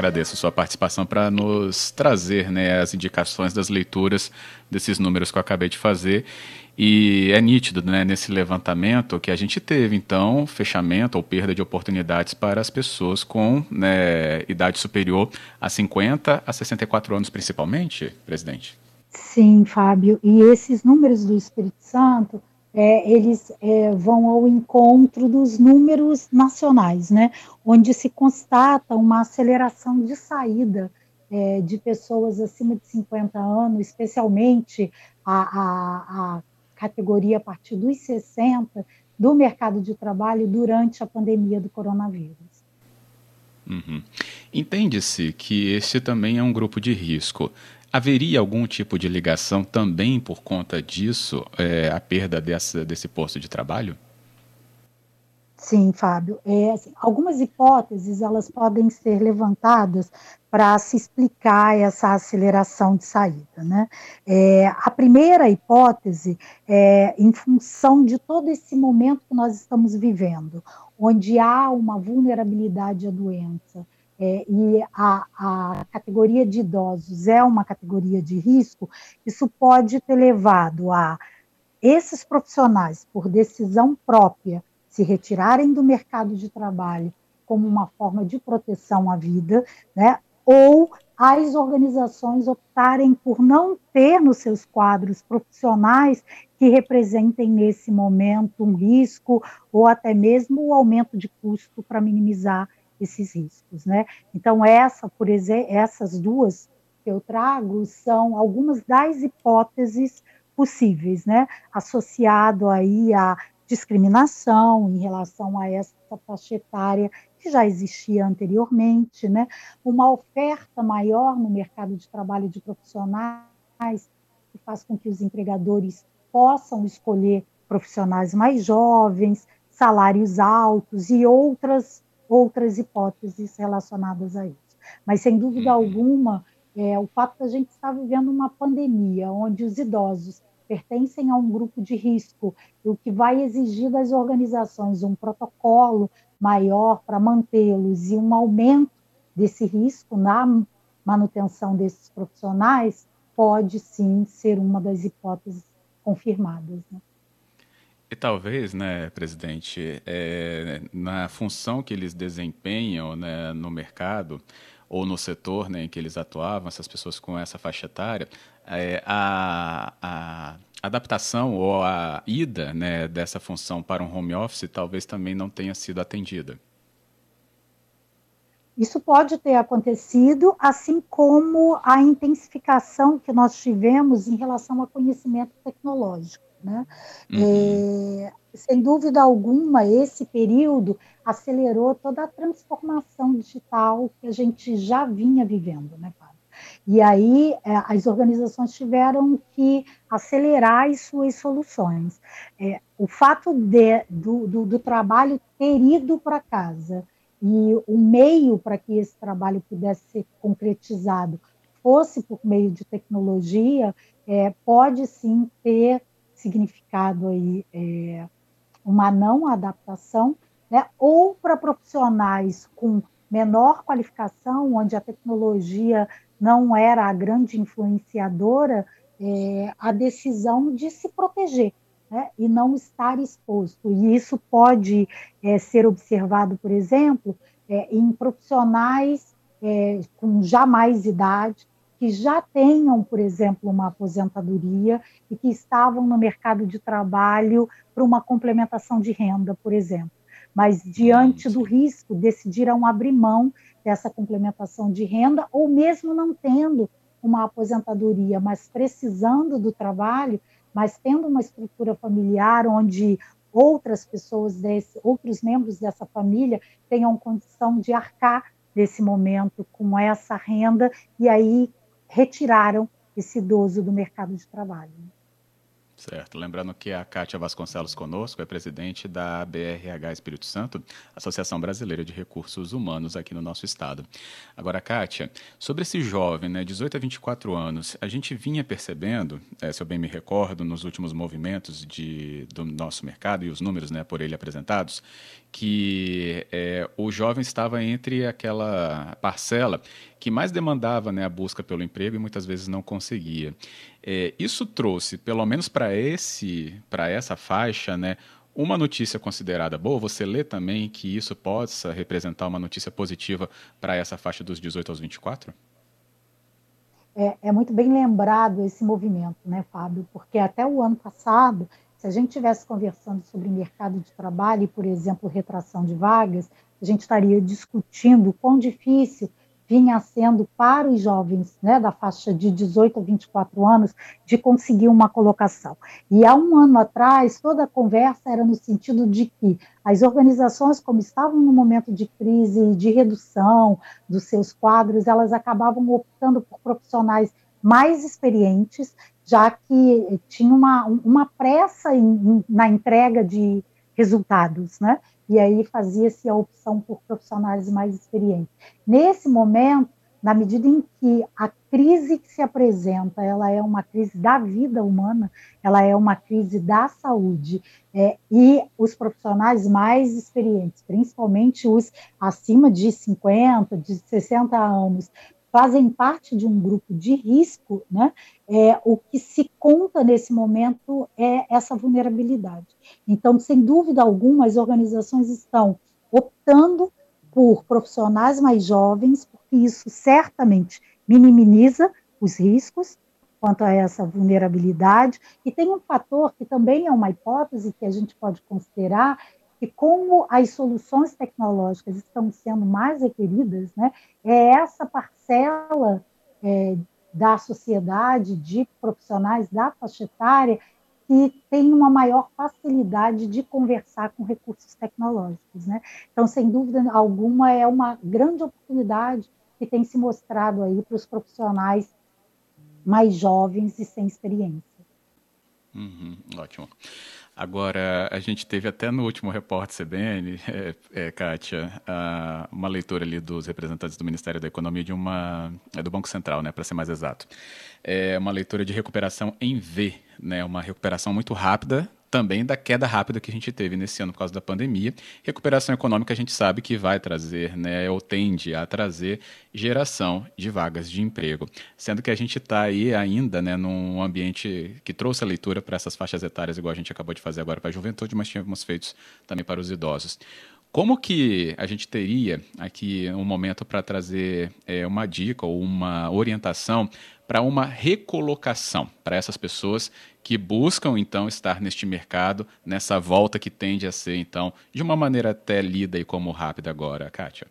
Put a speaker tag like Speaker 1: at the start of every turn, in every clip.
Speaker 1: Agradeço sua participação para nos trazer né, as indicações das leituras desses números que eu acabei de fazer. E é nítido né, nesse levantamento que a gente teve, então, fechamento ou perda de oportunidades para as pessoas com né, idade superior a 50 a 64 anos, principalmente, presidente.
Speaker 2: Sim, Fábio. E esses números do Espírito Santo, é, eles é, vão ao encontro dos números nacionais, né? Onde se constata uma aceleração de saída é, de pessoas acima de 50 anos, especialmente a, a, a categoria a partir dos 60, do mercado de trabalho durante a pandemia do coronavírus.
Speaker 1: Uhum. Entende-se que este também é um grupo de risco. Haveria algum tipo de ligação também por conta disso, é, a perda dessa, desse posto de trabalho?
Speaker 2: Sim, Fábio. É, assim, algumas hipóteses elas podem ser levantadas para se explicar essa aceleração de saída. Né? É, a primeira hipótese é em função de todo esse momento que nós estamos vivendo, onde há uma vulnerabilidade à doença, é, e a, a, categoria de idosos é uma categoria de risco, isso pode ter levado a esses profissionais, por decisão própria, se retirarem do mercado de trabalho como uma forma de proteção à vida, né? ou as organizações optarem por não ter nos seus quadros profissionais que representem nesse momento um risco ou até mesmo o aumento de custo para minimizar esses riscos, né? Então essa, por exemplo, essas duas que eu trago são algumas das hipóteses possíveis, né? Associado aí à discriminação em relação a essa faixa etária que já existia anteriormente, né? Uma oferta maior no mercado de trabalho de profissionais que faz com que os empregadores possam escolher profissionais mais jovens, salários altos e outras outras hipóteses relacionadas a isso. Mas, sem dúvida uhum. alguma, é, o fato da gente estar vivendo uma pandemia onde os idosos pertencem a um grupo de risco, o que vai exigir das organizações um protocolo maior para mantê-los e um aumento desse risco na manutenção desses profissionais, pode sim ser uma das hipóteses confirmadas. Né?
Speaker 1: E talvez, né, presidente, é, na função que eles desempenham né, no mercado ou no setor né, em que eles atuavam, essas pessoas com essa faixa etária, é, a, a, adaptação ou a ida né, dessa função para um home office talvez também não tenha sido atendida.
Speaker 2: Isso pode ter acontecido, assim como a intensificação que nós tivemos em relação ao conhecimento tecnológico. Né? Uhum. É, sem dúvida alguma, esse período acelerou toda a transformação digital que a gente já vinha vivendo, né, Fábio? E aí é, as organizações tiveram que acelerar as suas soluções. É, o fato de, do, do, do trabalho ter ido para casa e o meio para que esse trabalho pudesse ser concretizado fosse por meio de tecnologia, é, pode sim ter significado aí é, uma não adaptação, né? ou para profissionais com menor qualificação, onde a tecnologia não era a grande influenciadora, é, a decisão de se proteger né? e não estar exposto. E isso pode é, ser observado, por exemplo, é, em profissionais é, com já mais idade, que já tenham, por exemplo, uma aposentadoria e que estavam no mercado de trabalho para uma complementação de renda, por exemplo. Mas, diante do risco, decidiram abrir mão dessa complementação de renda, ou mesmo não tendo uma aposentadoria, mas precisando do trabalho, mas tendo uma estrutura familiar onde outras pessoas, desse, outros membros dessa família tenham condição de arcar nesse momento com essa renda e aí retiraram esse idoso do mercado de trabalho.
Speaker 1: Certo. Lembrando que a Kátia Vasconcelos conosco é presidente da BRH Espírito Santo, Associação Brasileira de Recursos Humanos aqui no nosso estado. Agora, Kátia, sobre esse jovem, né, 18 a 24 anos, a gente vinha percebendo, é, se eu bem me recordo, nos últimos movimentos de, do nosso mercado e os números né, por ele apresentados, que é, o jovem estava entre aquela parcela que mais demandava né, a busca pelo emprego e muitas vezes não conseguia. É, isso trouxe, pelo menos para esse, para essa faixa, né, uma notícia considerada boa. Você lê também que isso possa representar uma notícia positiva para essa faixa dos 18 aos 24?
Speaker 2: É, é muito bem lembrado esse movimento, né, Fábio? Porque até o ano passado se a gente estivesse conversando sobre mercado de trabalho e, por exemplo, retração de vagas, a gente estaria discutindo quão difícil vinha sendo para os jovens né, da faixa de 18 a 24 anos de conseguir uma colocação. E há um ano atrás, toda a conversa era no sentido de que as organizações, como estavam no momento de crise, de redução dos seus quadros, elas acabavam optando por profissionais mais experientes, já que tinha uma, uma pressa em, na entrega de resultados, né? E aí fazia-se a opção por profissionais mais experientes. Nesse momento, na medida em que a crise que se apresenta, ela é uma crise da vida humana, ela é uma crise da saúde, é, e os profissionais mais experientes, principalmente os acima de 50, de 60 anos, fazem parte de um grupo de risco, né? É, o que se conta nesse momento é essa vulnerabilidade. Então, sem dúvida alguma, as organizações estão optando por profissionais mais jovens, porque isso certamente minimiza os riscos quanto a essa vulnerabilidade. E tem um fator que também é uma hipótese que a gente pode considerar, que como as soluções tecnológicas estão sendo mais requeridas, né, é essa parcela é, da sociedade, de profissionais da faixa etária, que tem uma maior facilidade de conversar com recursos tecnológicos. Né? Então, sem dúvida alguma, é uma grande oportunidade que tem se mostrado aí para os profissionais mais jovens e sem experiência.
Speaker 1: Uhum, ótimo. Agora, a gente teve até no último repórter CBN, é, é, Kátia, a, uma leitura ali dos representantes do Ministério da Economia de uma. É do Banco Central, né, para ser mais exato. É uma leitura de recuperação em V, né, uma recuperação muito rápida também da queda rápida que a gente teve nesse ano por causa da pandemia. Recuperação econômica a gente sabe que vai trazer, né, ou tende a trazer geração de vagas de emprego. Sendo que a gente está aí ainda né, num ambiente que trouxe a leitura para essas faixas etárias, igual a gente acabou de fazer agora para a juventude, mas tínhamos feito também para os idosos. Como que a gente teria aqui um momento para trazer é, uma dica ou uma orientação para uma recolocação para essas pessoas que buscam então estar neste mercado, nessa volta que tende a ser então de uma maneira até lida e como rápida agora, Kátia?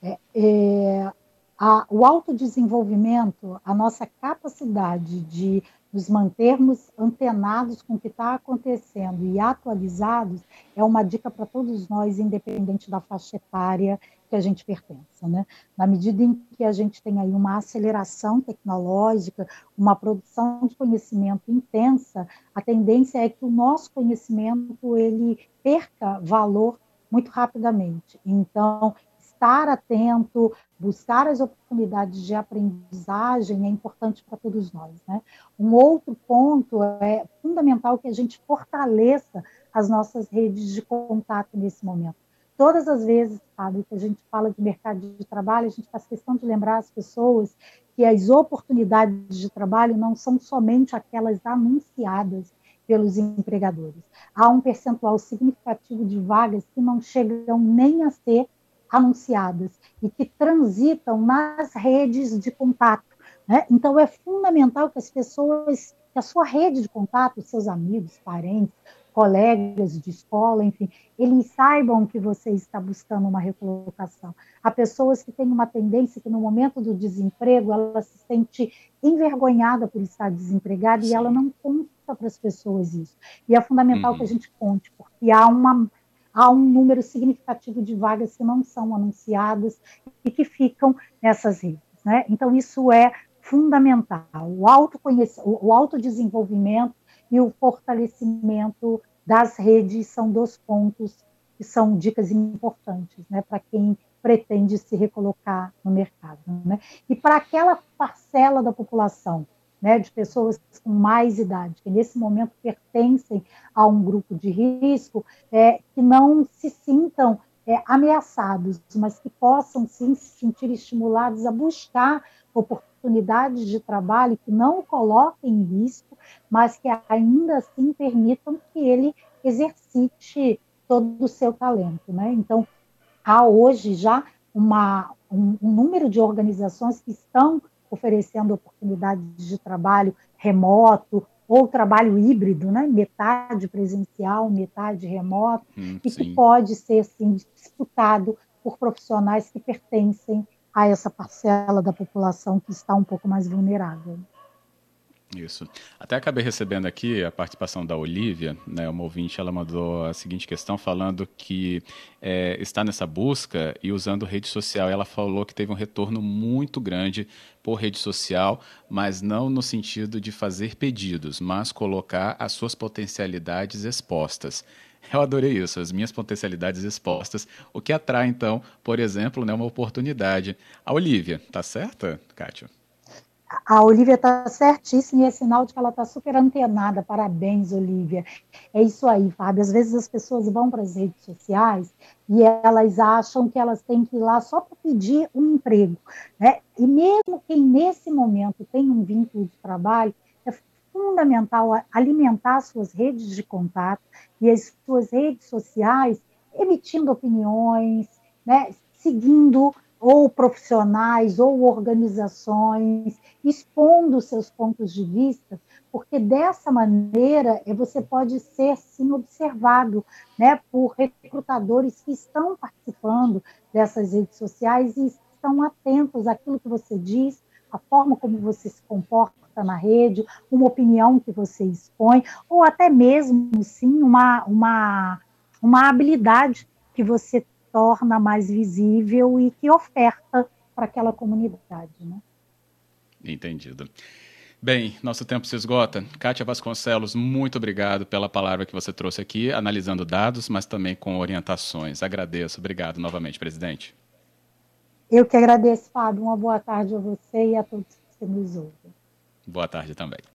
Speaker 2: É, é, a, o autodesenvolvimento, a nossa capacidade de nos mantermos antenados com o que está acontecendo e atualizados é uma dica para todos nós, independente da faixa etária que a gente pertence. Né? Na medida em que a gente tem aí uma aceleração tecnológica, uma produção de conhecimento intensa, a tendência é que o nosso conhecimento ele perca valor muito rapidamente. Então, estar atento, buscar as oportunidades de aprendizagem é importante para todos nós. Né? Um outro ponto é fundamental que a gente fortaleça as nossas redes de contato nesse momento. Todas as vezes, sabe, que a gente fala de mercado de trabalho, a gente faz questão de lembrar as pessoas que as oportunidades de trabalho não são somente aquelas anunciadas pelos empregadores. Há um percentual significativo de vagas que não chegam nem a ser anunciadas e que transitam nas redes de contato. Né? Então, é fundamental que as pessoas, que a sua rede de contato, seus amigos, parentes, colegas de escola, enfim, eles saibam que você está buscando uma recolocação. Há pessoas que têm uma tendência que no momento do desemprego ela se sente envergonhada por estar desempregada Sim. e ela não conta para as pessoas isso. E é fundamental uhum. que a gente conte, porque há uma há um número significativo de vagas que não são anunciadas e que ficam nessas redes. Né? Então, isso é fundamental. O, o autodesenvolvimento e o fortalecimento das redes são dois pontos que são dicas importantes né, para quem pretende se recolocar no mercado. Né? E para aquela parcela da população, né, de pessoas com mais idade, que nesse momento pertencem a um grupo de risco, é, que não se sintam é, ameaçados, mas que possam sim, se sentir estimulados a buscar oportunidades de trabalho que não coloquem em risco, mas que ainda assim permitam que ele exercite todo o seu talento. Né? Então, há hoje já uma, um, um número de organizações que estão oferecendo oportunidades de trabalho remoto ou trabalho híbrido, né? metade presencial, metade remoto, hum, e sim. que pode ser assim, disputado por profissionais que pertencem a essa parcela da população que está um pouco mais vulnerável.
Speaker 1: Isso. Até acabei recebendo aqui a participação da Olivia, né, uma ouvinte, ela mandou a seguinte questão falando que é, está nessa busca e usando rede social. Ela falou que teve um retorno muito grande por rede social, mas não no sentido de fazer pedidos, mas colocar as suas potencialidades expostas. Eu adorei isso, as minhas potencialidades expostas, o que atrai, então, por exemplo, né, uma oportunidade. A Olivia, tá certa, Kátia?
Speaker 2: A Olivia está certíssima e é sinal de que ela está super antenada. Parabéns, Olivia. É isso aí, Fábio. Às vezes as pessoas vão para as redes sociais e elas acham que elas têm que ir lá só para pedir um emprego. Né? E mesmo quem nesse momento tem um vínculo de trabalho, é fundamental alimentar suas redes de contato e as suas redes sociais, emitindo opiniões, né? seguindo ou profissionais ou organizações, expondo seus pontos de vista, porque dessa maneira eh, você pode ser sim observado né, por recrutadores que estão participando dessas redes sociais e estão atentos àquilo que você diz, a forma como você se comporta na rede, uma opinião que você expõe, ou até mesmo sim uma, uma, uma habilidade que você torna mais visível e que oferta para aquela comunidade. Né?
Speaker 1: Entendido. Bem, nosso tempo se esgota. Kátia Vasconcelos, muito obrigado pela palavra que você trouxe aqui, analisando dados, mas também com orientações. Agradeço. Obrigado novamente, presidente.
Speaker 2: Eu que agradeço, Fábio. Uma boa tarde a você e a todos que nos ouvem.
Speaker 1: Boa tarde também.